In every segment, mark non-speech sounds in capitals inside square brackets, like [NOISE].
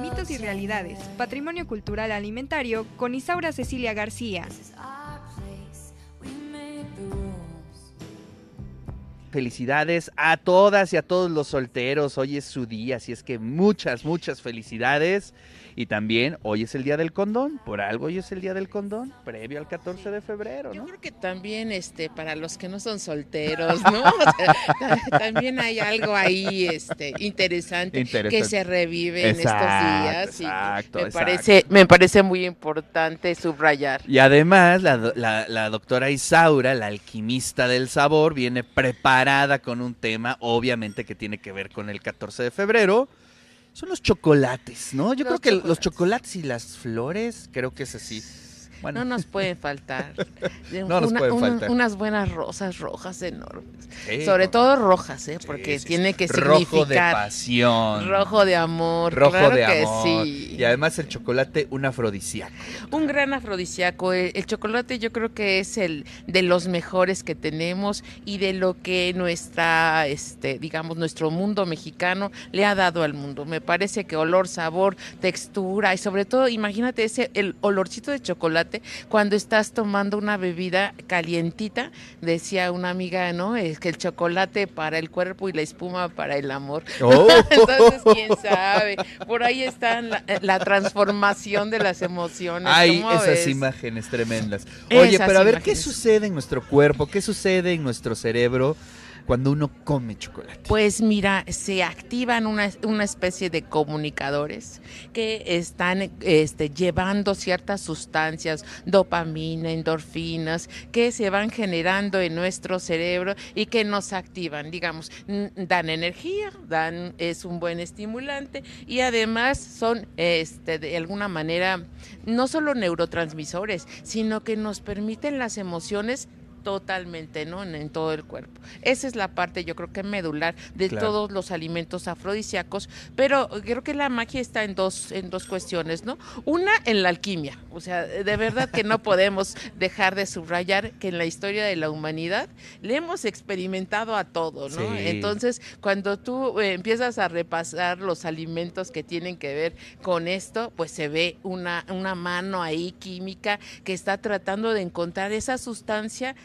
Mitos y realidades, patrimonio cultural alimentario con Isaura Cecilia García. Felicidades a todas y a todos los solteros. Hoy es su día, así es que muchas, muchas felicidades. Y también hoy es el día del condón, por algo hoy es el día del condón, previo al 14 de febrero, ¿no? Yo creo que también este para los que no son solteros, ¿no? [LAUGHS] también hay algo ahí este interesante, que se revive en estos días exacto, me parece me parece muy importante subrayar. Y además la, la, la doctora Isaura, la alquimista del sabor, viene preparada con un tema obviamente que tiene que ver con el 14 de febrero son los chocolates, ¿no? Yo creo que los chocolates y las flores, creo que es así. No nos pueden faltar. [LAUGHS] no nos pueden faltar. unas buenas rosas rojas enormes. Sobre todo rojas, ¿eh? Porque tiene que significar. Rojo de pasión. Rojo de amor. Rojo de amor. Y además el chocolate, un afrodisíaco. Un gran afrodisíaco. El, chocolate yo creo que es el de los mejores que tenemos y de lo que nuestra, este, digamos, nuestro mundo mexicano le ha dado al mundo. Me parece que olor, sabor, textura y sobre todo, imagínate ese, el olorcito de chocolate cuando estás tomando una bebida calientita, decía una amiga, ¿no? Es que el chocolate para el cuerpo y la espuma para el amor. [LAUGHS] Oh. Entonces, quién sabe. Por ahí está la, transformación de las emociones. Hay esas imágenes tremendas. Oye, pero a ver, ¿qué sucede en nuestro cuerpo? ¿Qué sucede en nuestro cerebro? Cuando uno come chocolate? Pues mira, se activan una, una especie de comunicadores que están este, llevando ciertas sustancias, dopamina, endorfinas, que se van generando en nuestro cerebro y que nos activan, digamos, dan energía, dan, es un buen estimulante y además son este, de alguna manera no solo neurotransmisores, sino que nos permiten las emociones totalmente, ¿no? En, todo el cuerpo. Esa es la parte, yo creo que medular de todos los alimentos afrodisíacos, pero creo que la magia está en dos, en dos cuestiones, ¿no? Una, en la alquimia. O sea, de verdad que no podemos dejar de subrayar que en la historia de la humanidad le hemos experimentado a todo, ¿no? Entonces, cuando tú eh, empiezas a repasar los alimentos que tienen que ver con esto, pues se ve una, una mano ahí química que está tratando de encontrar esa sustancia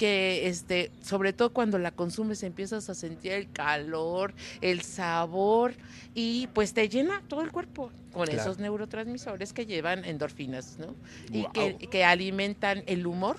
que este, sobre todo cuando la consumes empiezas a sentir el calor, el sabor y pues te llena todo el cuerpo con esos neurotransmisores que llevan endorfinas, ¿no? Y que, alimentan el humor.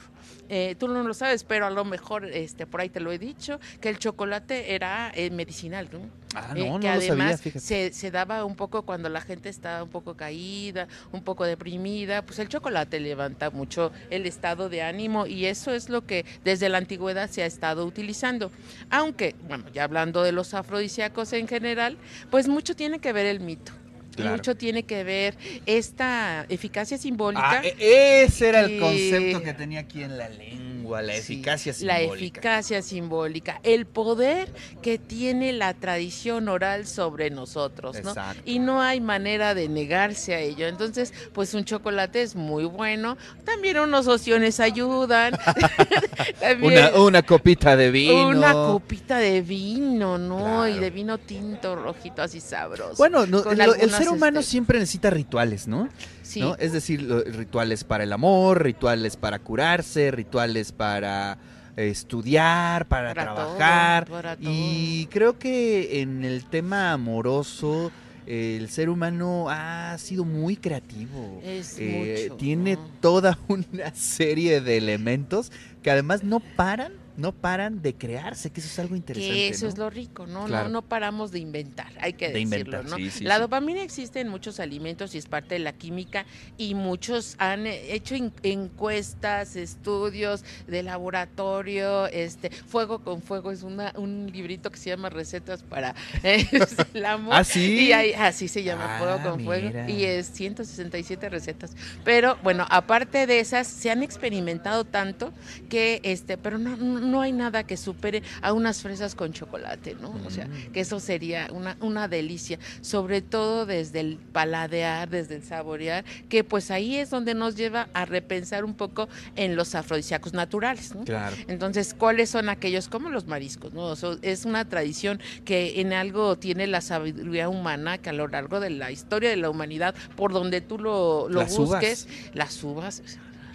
Eh, tú no lo sabes, pero a lo mejor este por ahí te lo he dicho, que el chocolate era eh, medicinal, ¿no? Ah, no, eh, que además Se, se, daba un poco cuando la gente estaba un poco caída, un poco deprimida, pues el chocolate levanta mucho el estado de ánimo y eso es lo que desde la antigüedad se ha estado utilizando. Aunque, bueno, ya hablando de los afrodisíacos en general, pues mucho tiene que ver el mito. Mucho tiene que ver esta eficacia simbólica. Ah, e-, ese era el concepto que tenía aquí en la lengua, la eficacia simbólica. La eficacia simbólica, el poder que tiene la tradición oral sobre nosotros, ¿no? Y no hay manera de negarse a ello. Entonces, pues un chocolate es muy bueno. También unos ociones ayudan. [LAUGHS] una, copita de vino. Una copita de vino, ¿no? Y de vino tinto, rojito, así sabroso. Bueno, el ser humano este, siempre necesita rituales, ¿no? Sí. Es decir, rituales para el amor, rituales para curarse, rituales para estudiar, para, trabajar. Y creo que en el tema amoroso el ser humano ha sido muy creativo. Eh, tiene toda [LAUGHS] una serie de elementos que además no paran no paran de crearse, que eso es algo interesante. Que eso es lo rico, ¿no? No, no paramos de inventar, hay que decirlo, ¿no? la dopamina existe en muchos alimentos y es parte de la química y muchos han hecho encuestas, estudios de laboratorio, este, Fuego con Fuego es una, un librito que se llama Recetas para [LAUGHS] el amor. ¿Ah, sí? Y así se llama, Fuego ah, con Fuego, y es 167 recetas. Pero bueno, aparte de esas, se han experimentado tanto que, este, pero no no hay nada que supere a unas fresas con chocolate, ¿no? O sea, mm. que eso sería una, una delicia, sobre todo desde el paladear, desde el saborear, que pues ahí es donde nos lleva a repensar un poco en los afrodisíacos naturales, ¿no? Claro. Entonces, ¿cuáles son aquellos como los mariscos, ¿no? es una tradición que en algo tiene la sabiduría humana que a lo largo de la historia de la humanidad, por donde tú lo, busques, las uvas,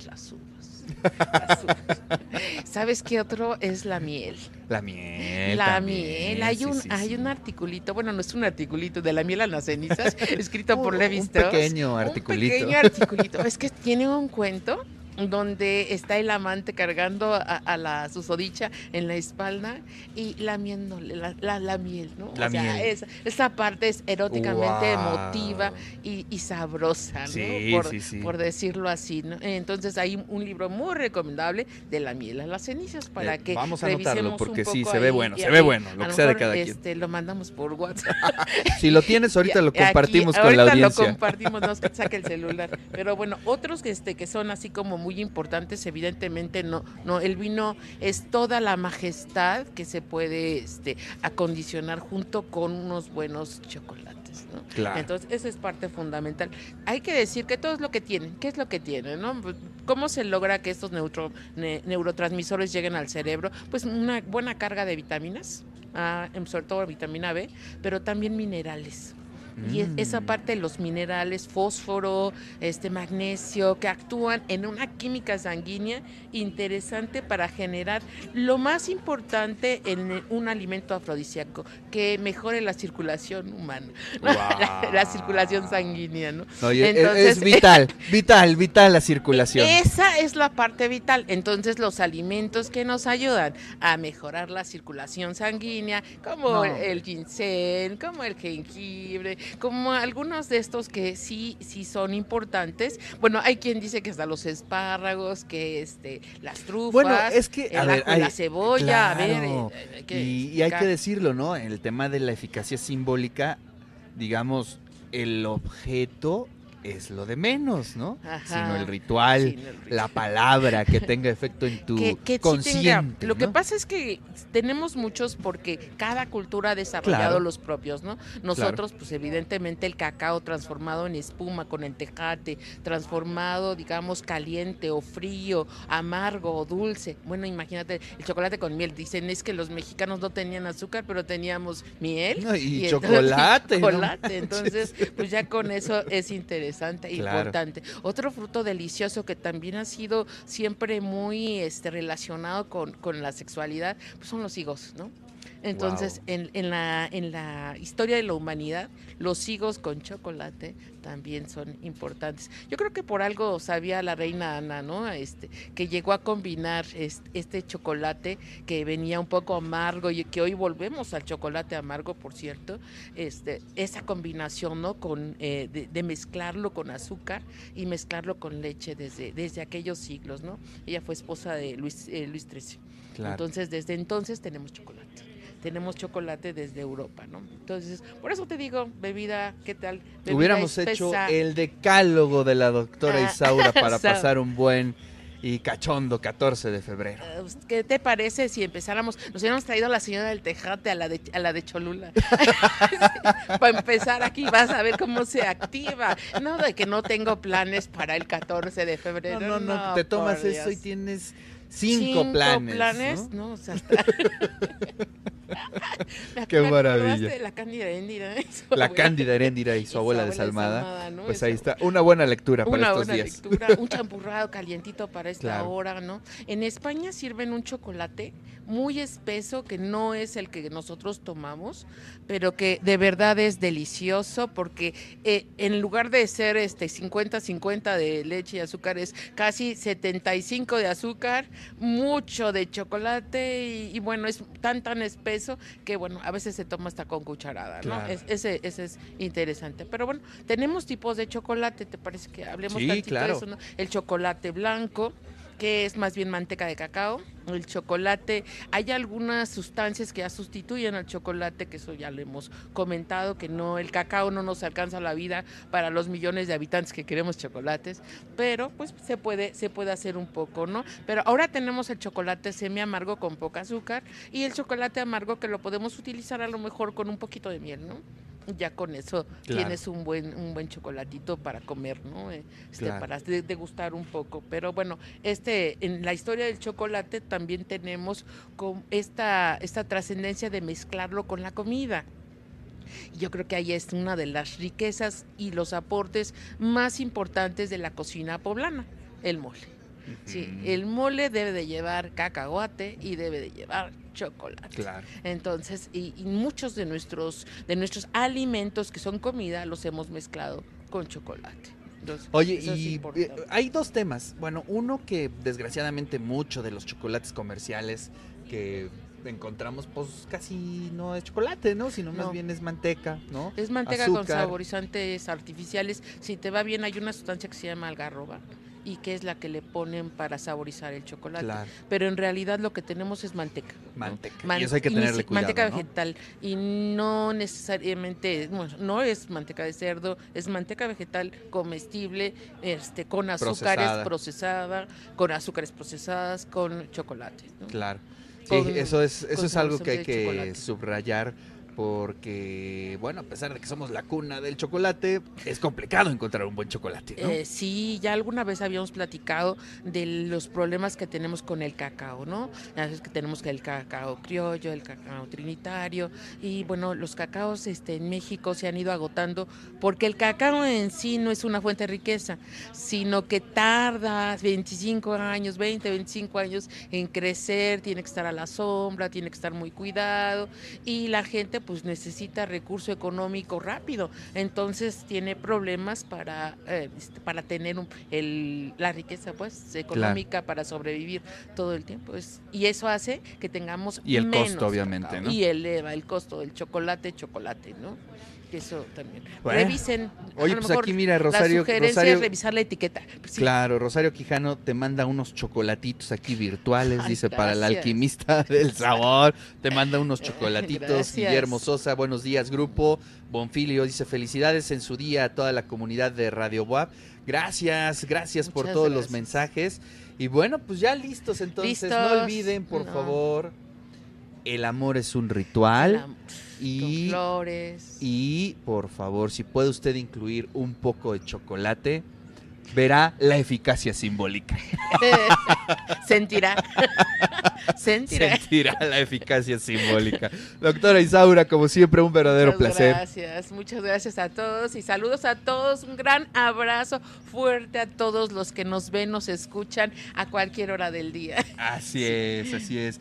las uvas. [LAUGHS] ¿Sabes qué otro es la miel? La miel. La miel. Hay un, hay un articulito, bueno, no es un articulito, de la miel a las cenizas, [LAUGHS] escrito por Levi Un pequeño articulito. Un pequeño articulito. es que tiene un cuento donde está el amante cargando a, la susodicha en la espalda y lamiéndole la, la, miel, ¿no? La o sea, esa parte es eróticamente emotiva y, sabrosa, ¿no? por, por, decirlo así, ¿no? Entonces hay un libro muy recomendable de la miel a las cenizas para eh, que vamos a anotarlo porque sí se ve bueno, se ve bueno, lo que sea de cada este, quien. Lo mandamos por WhatsApp. [LAUGHS] si lo tienes ahorita lo [LAUGHS] compartimos con la audiencia. Ahorita lo compartimos, no que saque el celular. Pero bueno, otros que este que son así como muy importantes, evidentemente no, no, el vino es toda la majestad que se puede este, acondicionar junto con unos buenos chocolates. ¿no? Entonces, eso es parte fundamental. Hay que decir que todo es lo que tienen. ¿Qué es lo que tienen? ¿no? Pues, ¿Cómo se logra que estos neutro, neurotransmisores lleguen al cerebro? Pues una buena carga de vitaminas, ah, sobre todo vitamina B, pero también minerales. Y esa mm. parte de los minerales, fósforo, este magnesio, que actúan en una química sanguínea interesante para generar lo más importante en un alimento afrodisíaco, que mejore la circulación humana, [LAUGHS] la, circulación sanguínea, ¿no? es vital, [LAUGHS] vital, vital la circulación. Esa es la parte vital. Entonces, los alimentos que nos ayudan a mejorar la circulación sanguínea, como el ginseng, como el jengibre, como algunos de estos que sí, sí son importantes. Bueno, hay quien dice que hasta los espárragos, que este, las trufas, bueno, es que, la cebolla, a ver. Eh, y, hay que decirlo, ¿no? El tema de la eficacia simbólica, digamos, el objeto es lo de menos, ¿no? Sino el ritual, la palabra que tenga efecto en tu consciente. lo que pasa es que tenemos muchos porque cada cultura ha desarrollado los propios, ¿no? Nosotros, pues evidentemente el cacao transformado en espuma con el tejate, transformado, digamos, caliente o frío, amargo o dulce. Bueno, imagínate el chocolate con miel. Dicen es que los mexicanos no tenían azúcar, pero teníamos miel. y, chocolate. [LAUGHS] chocolate. Entonces, [LAUGHS] pues ya con eso es interesante interesante importante. Otro fruto delicioso que también ha sido siempre muy este, relacionado con, con la sexualidad, pues son los higos, ¿no? Entonces, en, en, la, en la historia de la humanidad, los higos con chocolate también son importantes. Yo creo que por algo sabía la reina Ana, ¿no? Este, que llegó a combinar este, chocolate que venía un poco amargo y que hoy volvemos al chocolate amargo, por cierto, este, esa combinación, ¿no? Con, eh, de, mezclarlo con azúcar y mezclarlo con leche desde, desde aquellos siglos, ¿no? Ella fue esposa de Luis, eh, Luis XIII. Entonces, desde entonces tenemos chocolate tenemos chocolate desde Europa, ¿no? Entonces, por eso te digo, bebida, ¿qué tal? Hubiéramos hecho el decálogo de la doctora ah, Isaura [LAUGHS] para pasar un buen y cachondo 14 de febrero. Eh, pues, ¿Qué te parece si empezáramos? Nos hubiéramos traído a la señora del Tejate, a la de, a la de Cholula. [LAUGHS] para empezar aquí vas a ver cómo se activa. No, de que no tengo planes para el 14 de febrero. No, no, no, te tomas eso y tienes cinco, planes. planes, ¿no? O sea, [LAUGHS] Qué maravilla. la Cándida Heréndira. La Cándida Heréndira y su, [LAUGHS] abuela, desalmada. Pues ahí está. Una buena lectura para estos días. Lectura, un [LAUGHS] champurrado calientito para esta hora, ¿no? En España sirven un chocolate muy espeso que no es el que nosotros tomamos, pero que de verdad es delicioso porque eh, en lugar de ser este 50-50 de leche y azúcar es casi 75 de azúcar, mucho de chocolate y, bueno, es tan tan espeso que bueno, a veces se toma hasta con cucharada, ¿no? ese, ese es interesante. Pero bueno, tenemos tipos de chocolate, ¿te parece que hablemos sí, claro. El chocolate blanco, que es más bien manteca de cacao. El chocolate, hay algunas sustancias que ya sustituyen al chocolate, que eso ya lo hemos comentado, que no, el cacao no nos alcanza la vida para los millones de habitantes que queremos chocolates, pero pues se puede, se puede hacer un poco, ¿no? Pero ahora tenemos el chocolate semi amargo con poca azúcar y el chocolate amargo que lo podemos utilizar a lo mejor con un poquito de miel, ¿no? Ya con eso tienes un buen un buen chocolatito para comer, ¿no? Eh, este, Para degustar un poco. Pero bueno, este en la historia del chocolate también tenemos con esta esta trascendencia de mezclarlo con la comida. Yo creo que ahí es una de las riquezas y los aportes más importantes de la cocina poblana, el mole. Sí, el mole debe de llevar cacahuate y debe de llevar chocolate. Claro. Entonces, y, muchos de nuestros, de nuestros alimentos que son comida los hemos mezclado con chocolate. Oye, y eh, hay dos temas. Bueno, uno que desgraciadamente mucho de los chocolates comerciales que encontramos, pues casi no es chocolate, ¿no? Sino más bien es manteca, ¿no? Es manteca con saborizantes artificiales. Si te va bien, hay una sustancia que se llama algarroba y que es la que le ponen para saborizar el chocolate. Pero en realidad lo que tenemos es manteca. Manteca. y eso hay que tenerle cuidado. Manteca vegetal. Y no necesariamente, bueno, no es manteca de cerdo, es manteca vegetal comestible, este, con azúcares procesada, con azúcares procesadas, con chocolate. Claro. Sí, eso es, eso es algo que hay que subrayar porque, bueno, a pesar de que somos la cuna del chocolate, es complicado encontrar un buen chocolate. Eh, sí, ya alguna vez habíamos platicado de los problemas que tenemos con el cacao, ¿no? A veces que tenemos el cacao criollo, el cacao trinitario, y bueno, los cacaos este, en México se han ido agotando porque el cacao en sí no es una fuente de riqueza, sino que tarda 25 años, 20, 25 años en crecer, tiene que estar a la sombra, tiene que estar muy cuidado, y la gente pues necesita recurso económico rápido, entonces tiene problemas para, eh, este, para tener el, la riqueza pues económica para sobrevivir todo el tiempo. y eso hace que tengamos y el costo obviamente, Y eleva el costo del chocolate, chocolate, ¿no? Eso también. Revisen. Oye, pues aquí mira, Rosario. Rosario, revisar la etiqueta. Pues claro, Rosario Quijano te manda unos chocolatitos aquí virtuales, dice, para el alquimista [LAUGHS] del sabor. Te manda unos [LAUGHS] chocolatitos. Guillermo Sosa, buenos días, grupo. Bonfilio dice, felicidades en su día a toda la comunidad de Radio WAP. Gracias, gracias por todos los mensajes. Y bueno, pues ya listos entonces. No olviden, por favor, el amor es un ritual. Y, flores. Y por favor, si puede usted incluir un poco de chocolate, verá la eficacia simbólica. [LAUGHS] Sentirá. [LAUGHS] Sentirá. Sentirá la eficacia simbólica. Doctora Isaura, como siempre, un verdadero placer. Gracias, muchas gracias a todos y saludos a todos. Un gran abrazo fuerte a todos los que nos ven, nos escuchan a cualquier hora del día. Así es, así es.